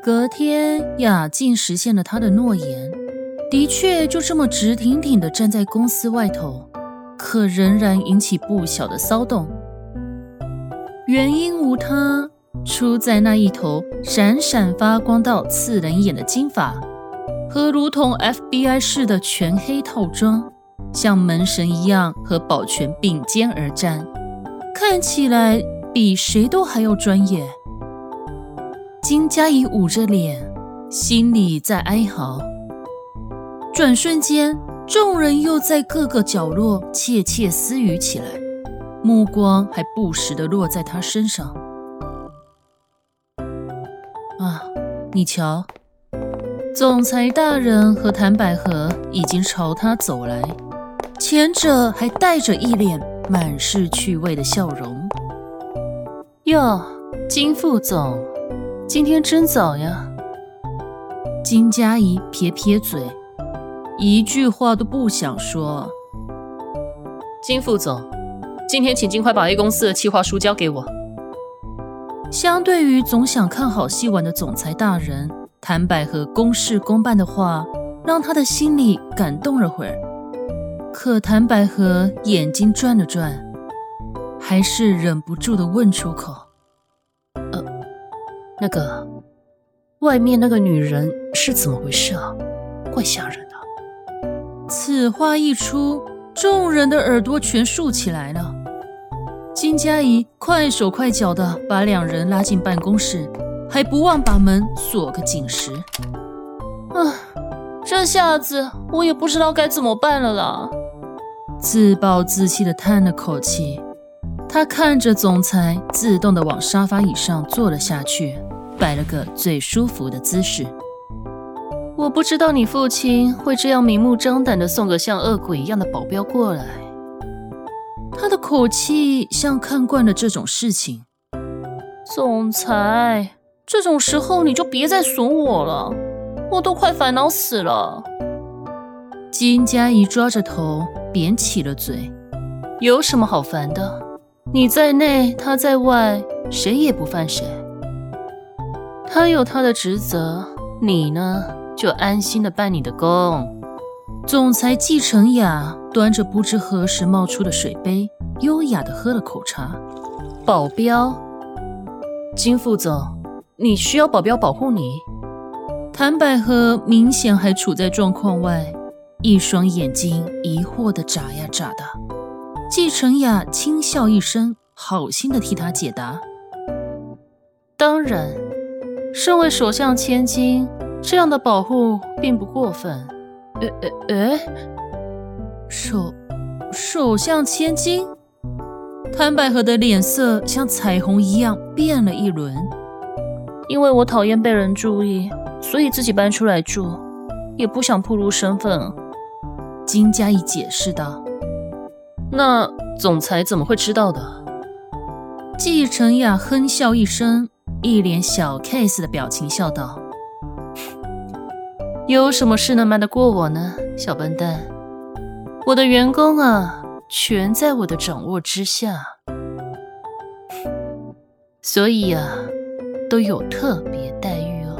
隔天，雅静实现了她的诺言，的确就这么直挺挺地站在公司外头，可仍然引起不小的骚动。原因无他，出在那一头闪闪发光到刺人眼的金发，和如同 FBI 似的全黑套装，像门神一样和保全并肩而战，看起来比谁都还要专业。金佳怡捂着脸，心里在哀嚎。转瞬间，众人又在各个角落窃窃私语起来，目光还不时地落在他身上。啊，你瞧，总裁大人和谭百合已经朝他走来，前者还带着一脸满是趣味的笑容。哟，金副总。今天真早呀，金佳怡撇撇嘴，一句话都不想说。金副总，今天请尽快把 A 公司的企划书交给我。相对于总想看好戏玩的总裁大人，谭百合公事公办的话，让他的心里感动了会儿。可谭百合眼睛转了转，还是忍不住的问出口。那个外面那个女人是怎么回事啊？怪吓人的。此话一出，众人的耳朵全竖起来了。金佳怡快手快脚的把两人拉进办公室，还不忘把门锁个紧实。啊，这下子我也不知道该怎么办了啦。自暴自弃的叹了口气，他看着总裁自动的往沙发椅上坐了下去。摆了个最舒服的姿势。我不知道你父亲会这样明目张胆的送个像恶鬼一样的保镖过来。他的口气像看惯了这种事情。总裁，这种时候你就别再损我了，我都快烦恼死了。金佳怡抓着头扁起了嘴。有什么好烦的？你在内，他在外，谁也不犯谁。他有他的职责，你呢就安心的办你的工。总裁季承雅端着不知何时冒出的水杯，优雅的喝了口茶。保镖，金副总，你需要保镖保护你？谭百合明显还处在状况外，一双眼睛疑惑的眨呀眨的。季承雅轻笑一声，好心的替他解答：当然。身为首相千金，这样的保护并不过分。呃呃呃，首首相千金，谭百合的脸色像彩虹一样变了一轮。因为我讨厌被人注意，所以自己搬出来住，也不想暴露身份。金佳怡解释道。那总裁怎么会知道的？季承雅哼笑一声。一脸小 case 的表情，笑道：“有什么事能瞒得过我呢，小笨蛋？我的员工啊，全在我的掌握之下，所以啊，都有特别待遇哦。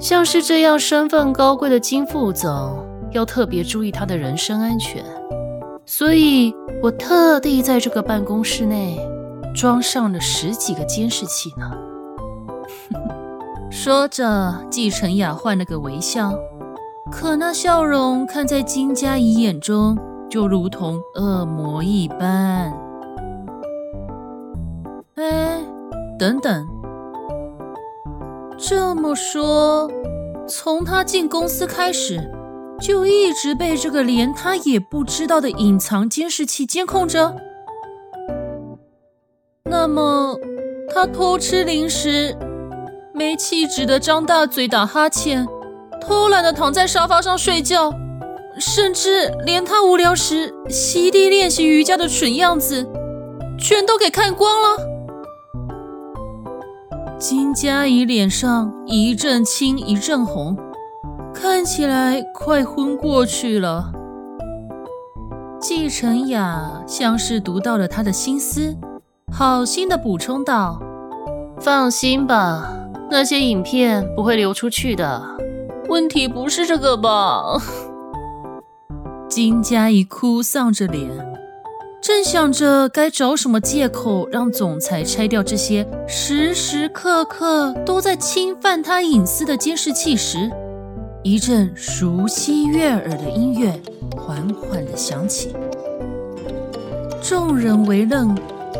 像是这样身份高贵的金副总，要特别注意他的人身安全，所以我特地在这个办公室内。”装上了十几个监视器呢。说着，季承雅换了个微笑，可那笑容看在金佳怡眼中，就如同恶魔一般。哎，等等，这么说，从他进公司开始，就一直被这个连他也不知道的隐藏监视器监控着？那么，他偷吃零食，没气质的张大嘴打哈欠，偷懒的躺在沙发上睡觉，甚至连他无聊时席地练习瑜伽的蠢样子，全都给看光了。金佳怡脸上一阵青一阵红，看起来快昏过去了。季晨雅像是读到了他的心思，好心的补充道：“放心吧，那些影片不会流出去的。问题不是这个吧？” 金佳怡哭丧着脸，正想着该找什么借口让总裁拆掉这些时时刻刻都在侵犯他隐私的监视器时，一阵熟悉悦耳的音乐。缓缓地响起，众人为愣。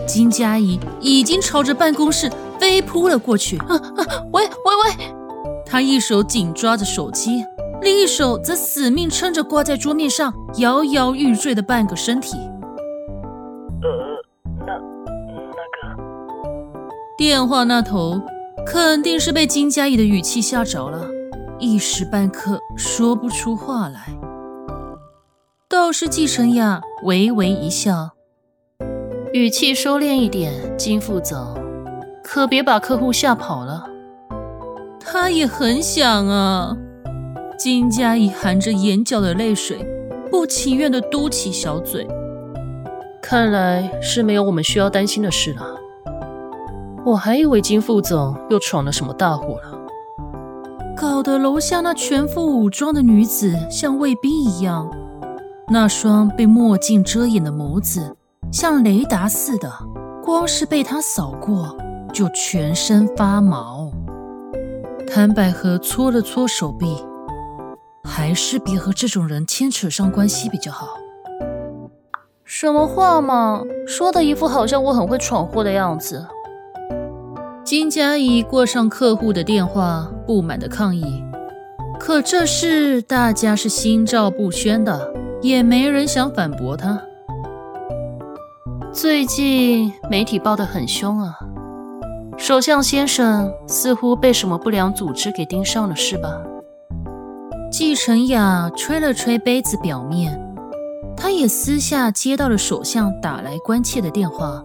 金佳怡已经朝着办公室飞扑了过去。啊啊！喂喂喂！她一手紧抓着手机，另一手则死命撑着挂在桌面上摇摇欲坠的半个身体。呃，那那个……电话那头肯定是被金佳怡的语气吓着了，一时半刻说不出话来。倒是季晨雅微微一笑，语气收敛一点，金副总，可别把客户吓跑了。他也很想啊。金佳怡含着眼角的泪水，不情愿地嘟起小嘴。看来是没有我们需要担心的事了。我还以为金副总又闯了什么大祸了，搞得楼下那全副武装的女子像卫兵一样。那双被墨镜遮掩的眸子像雷达似的，光是被他扫过就全身发毛。谭百合搓了搓手臂，还是别和这种人牵扯上关系比较好。什么话嘛，说的一副好像我很会闯祸的样子。金佳怡挂上客户的电话，不满的抗议。可这事大家是心照不宣的。也没人想反驳他。最近媒体报得很凶啊，首相先生似乎被什么不良组织给盯上了，是吧？季承雅吹了吹杯子表面，他也私下接到了首相打来关切的电话，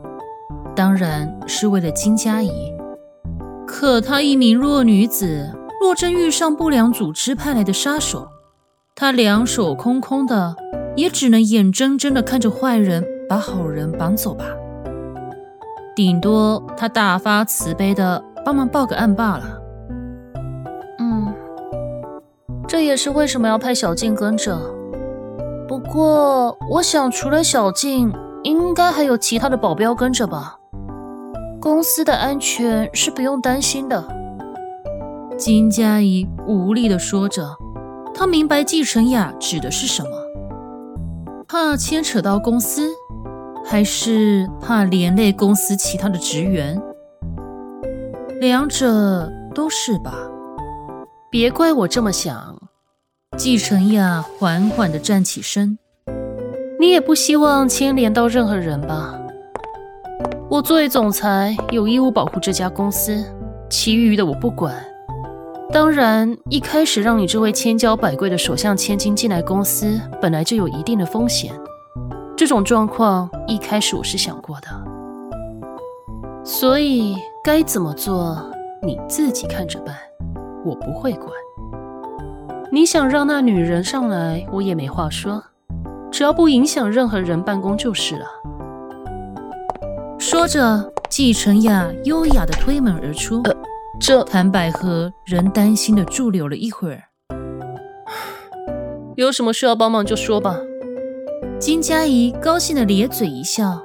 当然是为了金佳怡。可她一名弱女子，若真遇上不良组织派来的杀手，她两手空空的。也只能眼睁睁地看着坏人把好人绑走吧，顶多他大发慈悲的帮忙报个案罢了。嗯，这也是为什么要派小静跟着。不过，我想除了小静，应该还有其他的保镖跟着吧。公司的安全是不用担心的。金佳怡无力地说着，她明白季晨雅指的是什么。怕牵扯到公司，还是怕连累公司其他的职员？两者都是吧。别怪我这么想。季承雅缓缓地站起身。你也不希望牵连到任何人吧？我作为总裁，有义务保护这家公司，其余的我不管。当然，一开始让你这位千娇百贵的首相千金进来公司，本来就有一定的风险。这种状况一开始我是想过的，所以该怎么做你自己看着办，我不会管。你想让那女人上来，我也没话说，只要不影响任何人办公就是了。说着，季晨雅优雅的推门而出。这谭百合仍担心的驻留了一会儿，有什么需要帮忙就说吧。金佳怡高兴的咧嘴一笑，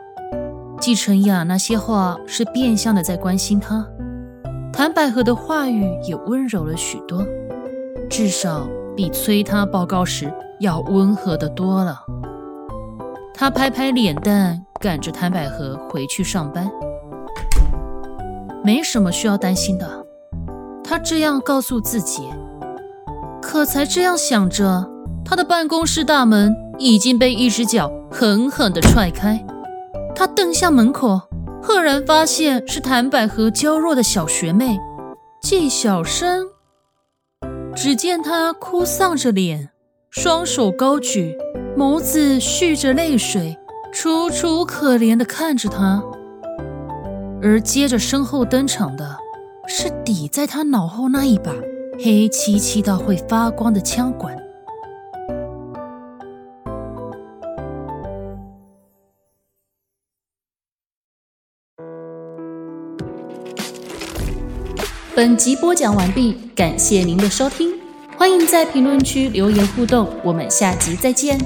季承雅那些话是变相的在关心她。谭百合的话语也温柔了许多，至少比催他报告时要温和的多了。他拍拍脸蛋，赶着谭百合回去上班，没什么需要担心的。他这样告诉自己，可才这样想着，他的办公室大门已经被一只脚狠狠地踹开。他瞪向门口，赫然发现是谭百合娇弱的小学妹纪晓生。只见她哭丧着脸，双手高举，眸子蓄着泪水，楚楚可怜地看着他。而接着身后登场的是抵在他脑后那一把黑漆漆到会发光的枪管。本集播讲完毕，感谢您的收听，欢迎在评论区留言互动，我们下集再见。